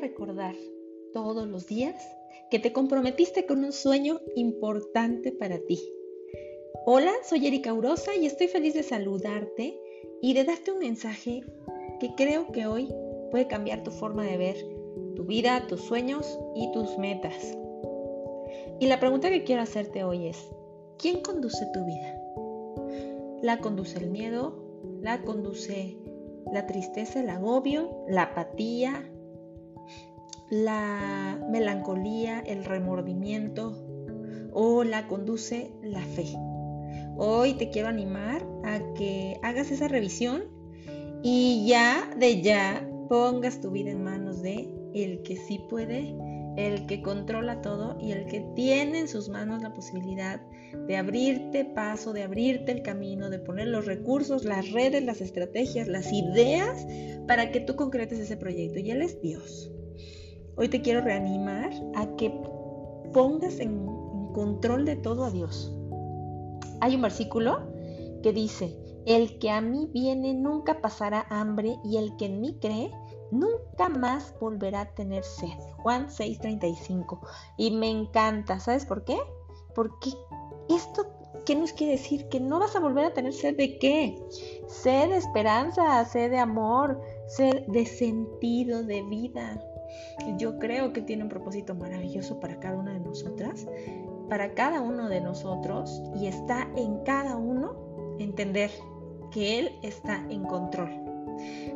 recordar todos los días que te comprometiste con un sueño importante para ti. Hola, soy Erika Urosa y estoy feliz de saludarte y de darte un mensaje que creo que hoy puede cambiar tu forma de ver tu vida, tus sueños y tus metas. Y la pregunta que quiero hacerte hoy es, ¿quién conduce tu vida? ¿La conduce el miedo? ¿La conduce la tristeza, el agobio, la apatía, la melancolía, el remordimiento o la conduce la fe. Hoy te quiero animar a que hagas esa revisión y ya de ya pongas tu vida en manos de el que sí puede, el que controla todo y el que tiene en sus manos la posibilidad de abrirte paso, de abrirte el camino, de poner los recursos, las redes, las estrategias, las ideas para que tú concretes ese proyecto. Y Él es Dios. Hoy te quiero reanimar a que pongas en, control de todo a Dios. Hay un versículo que dice, el que a mí viene nunca pasará hambre y el que en mí cree nunca más volverá a tener sed. Juan 6:35. Y me encanta, ¿sabes por qué? Porque esto, ¿qué nos quiere decir? Que no vas a volver a tener sed de qué? Sed de esperanza, sed de amor, sed de sentido de vida. Yo creo que tiene un propósito maravilloso para cada una de nosotras, para cada uno de nosotros, y está en cada uno entender que Él está en control.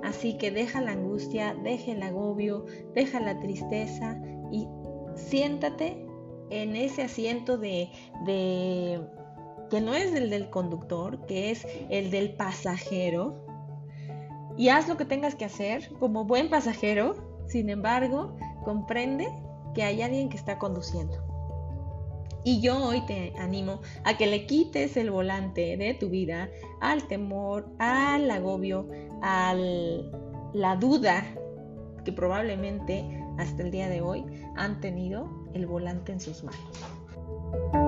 Así que deja la angustia, deja el agobio, deja la tristeza y siéntate en ese asiento de, que no es el del conductor, que es el del pasajero. Y haz lo que tengas que hacer como buen pasajero sin embargo, comprende que hay alguien que está conduciendo. Y yo hoy te animo a que le quites el volante de tu vida al temor, al agobio, a la duda que probablemente hasta el día de hoy han tenido el volante en sus manos.